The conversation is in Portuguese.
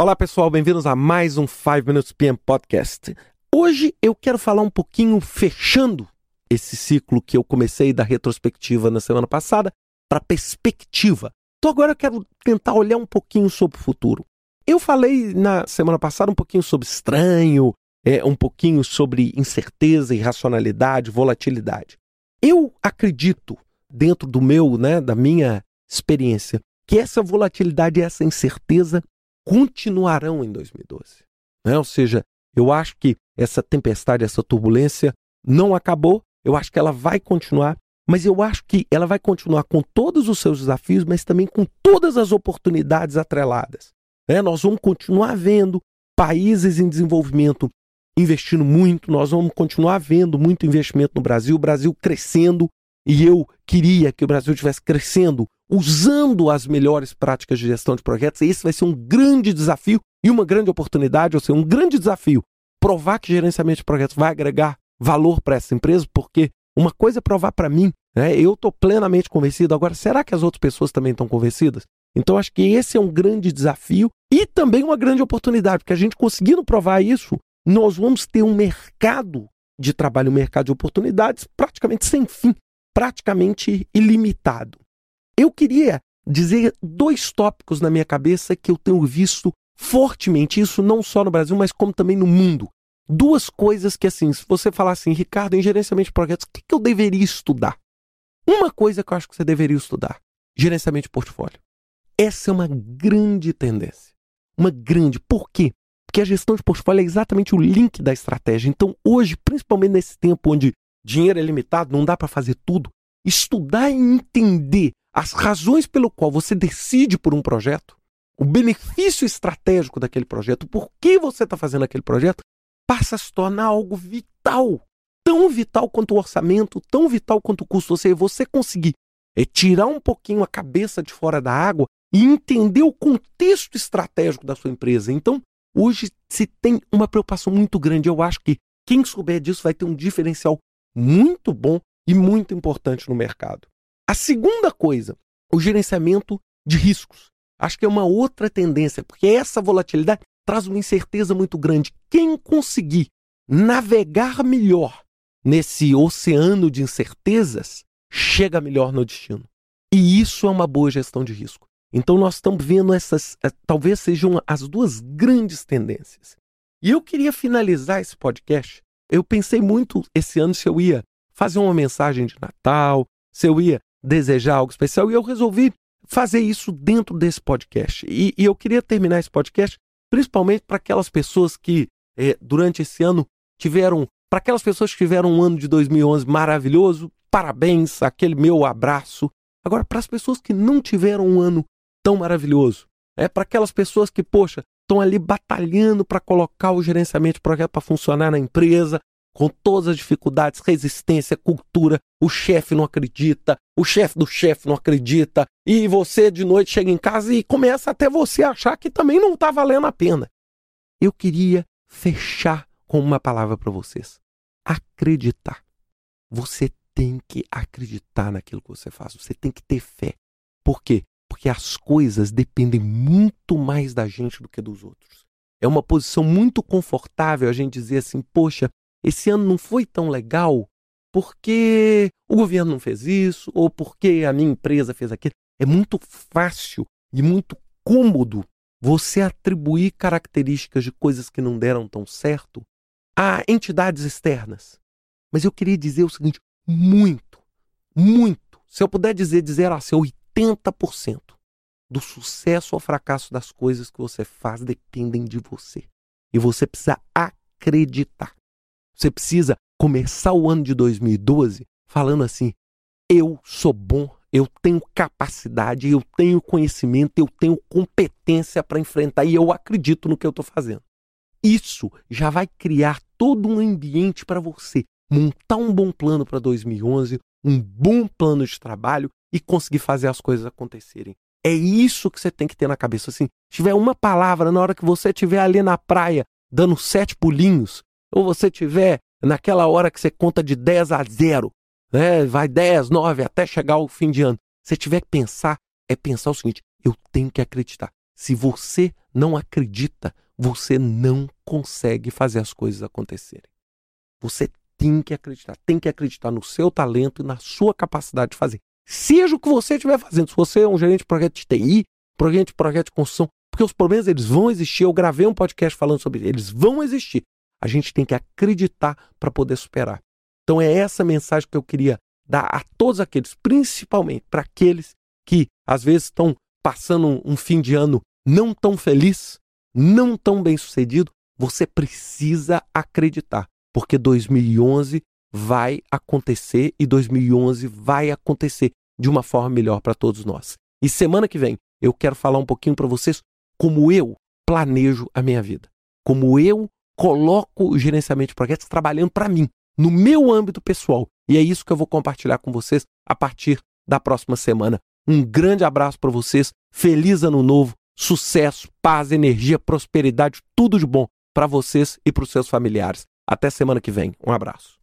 Olá pessoal, bem-vindos a mais um 5 Minutes PM Podcast. Hoje eu quero falar um pouquinho fechando esse ciclo que eu comecei da retrospectiva na semana passada para perspectiva. Então agora eu quero tentar olhar um pouquinho sobre o futuro. Eu falei na semana passada um pouquinho sobre estranho, é, um pouquinho sobre incerteza, irracionalidade, volatilidade. Eu acredito, dentro do meu, né, da minha experiência, que essa volatilidade essa incerteza continuarão em 2012. Né? Ou seja, eu acho que essa tempestade, essa turbulência não acabou, eu acho que ela vai continuar, mas eu acho que ela vai continuar com todos os seus desafios, mas também com todas as oportunidades atreladas. Né? Nós vamos continuar vendo países em desenvolvimento investindo muito, nós vamos continuar vendo muito investimento no Brasil, o Brasil crescendo, e eu queria que o Brasil estivesse crescendo usando as melhores práticas de gestão de projetos. Esse vai ser um grande desafio e uma grande oportunidade, ou seja, um grande desafio. Provar que gerenciamento de projetos vai agregar valor para essa empresa, porque uma coisa é provar para mim, né? eu estou plenamente convencido. Agora, será que as outras pessoas também estão convencidas? Então, acho que esse é um grande desafio e também uma grande oportunidade, porque a gente conseguindo provar isso, nós vamos ter um mercado de trabalho, um mercado de oportunidades praticamente sem fim, praticamente ilimitado. Eu queria dizer dois tópicos na minha cabeça que eu tenho visto fortemente, isso não só no Brasil, mas como também no mundo. Duas coisas que, assim, se você falar assim, Ricardo, em gerenciamento de projetos, o que, que eu deveria estudar? Uma coisa que eu acho que você deveria estudar: gerenciamento de portfólio. Essa é uma grande tendência. Uma grande. Por quê? Porque a gestão de portfólio é exatamente o link da estratégia. Então, hoje, principalmente nesse tempo onde dinheiro é limitado, não dá para fazer tudo, estudar e entender as razões pelo qual você decide por um projeto, o benefício estratégico daquele projeto, por que você está fazendo aquele projeto, passa a se tornar algo vital. Tão vital quanto o orçamento, tão vital quanto o custo. Ou seja, você conseguir é, tirar um pouquinho a cabeça de fora da água e entender o contexto estratégico da sua empresa. Então, hoje se tem uma preocupação muito grande. Eu acho que quem souber disso vai ter um diferencial muito bom e muito importante no mercado. A segunda coisa, o gerenciamento de riscos. Acho que é uma outra tendência, porque essa volatilidade traz uma incerteza muito grande. Quem conseguir navegar melhor nesse oceano de incertezas, chega melhor no destino. E isso é uma boa gestão de risco. Então nós estamos vendo essas, eh, talvez sejam as duas grandes tendências. E eu queria finalizar esse podcast. Eu pensei muito esse ano se eu ia fazer uma mensagem de Natal, se eu ia desejar algo especial e eu resolvi fazer isso dentro desse podcast. E, e eu queria terminar esse podcast principalmente para aquelas pessoas que é, durante esse ano tiveram, para aquelas pessoas que tiveram um ano de 2011 maravilhoso, parabéns, aquele meu abraço. Agora, para as pessoas que não tiveram um ano tão maravilhoso, é para aquelas pessoas que, poxa, estão ali batalhando para colocar o gerenciamento de projeto para funcionar na empresa, com todas as dificuldades, resistência, cultura, o chefe não acredita, o chefe do chefe não acredita, e você de noite chega em casa e começa até você achar que também não está valendo a pena. Eu queria fechar com uma palavra para vocês: acreditar. Você tem que acreditar naquilo que você faz, você tem que ter fé. Por quê? Porque as coisas dependem muito mais da gente do que dos outros. É uma posição muito confortável a gente dizer assim: poxa, esse ano não foi tão legal porque o governo não fez isso ou porque a minha empresa fez aquilo. É muito fácil e muito cômodo você atribuir características de coisas que não deram tão certo a entidades externas. Mas eu queria dizer o seguinte: muito, muito. Se eu puder dizer, dizer assim, 80% do sucesso ou fracasso das coisas que você faz dependem de você. E você precisa acreditar. Você precisa começar o ano de 2012 falando assim: eu sou bom, eu tenho capacidade, eu tenho conhecimento, eu tenho competência para enfrentar e eu acredito no que eu estou fazendo. Isso já vai criar todo um ambiente para você montar um bom plano para 2011, um bom plano de trabalho e conseguir fazer as coisas acontecerem. É isso que você tem que ter na cabeça. Assim, tiver uma palavra na hora que você estiver ali na praia dando sete pulinhos, ou você tiver naquela hora que você conta de 10 a 0, né? vai 10, 9 até chegar ao fim de ano, você tiver que pensar, é pensar o seguinte: eu tenho que acreditar. Se você não acredita, você não consegue fazer as coisas acontecerem. Você tem que acreditar, tem que acreditar no seu talento e na sua capacidade de fazer. Seja o que você estiver fazendo, se você é um gerente de projeto de TI, gerente de projeto de construção, porque os problemas eles vão existir. Eu gravei um podcast falando sobre eles, vão existir. A gente tem que acreditar para poder superar. Então é essa mensagem que eu queria dar a todos aqueles, principalmente para aqueles que às vezes estão passando um fim de ano não tão feliz, não tão bem sucedido. Você precisa acreditar, porque 2011 vai acontecer e 2011 vai acontecer de uma forma melhor para todos nós. E semana que vem eu quero falar um pouquinho para vocês como eu planejo a minha vida, como eu coloco o gerenciamento de projetos trabalhando para mim, no meu âmbito pessoal. E é isso que eu vou compartilhar com vocês a partir da próxima semana. Um grande abraço para vocês, feliz ano novo, sucesso, paz, energia, prosperidade, tudo de bom para vocês e para os seus familiares. Até semana que vem. Um abraço.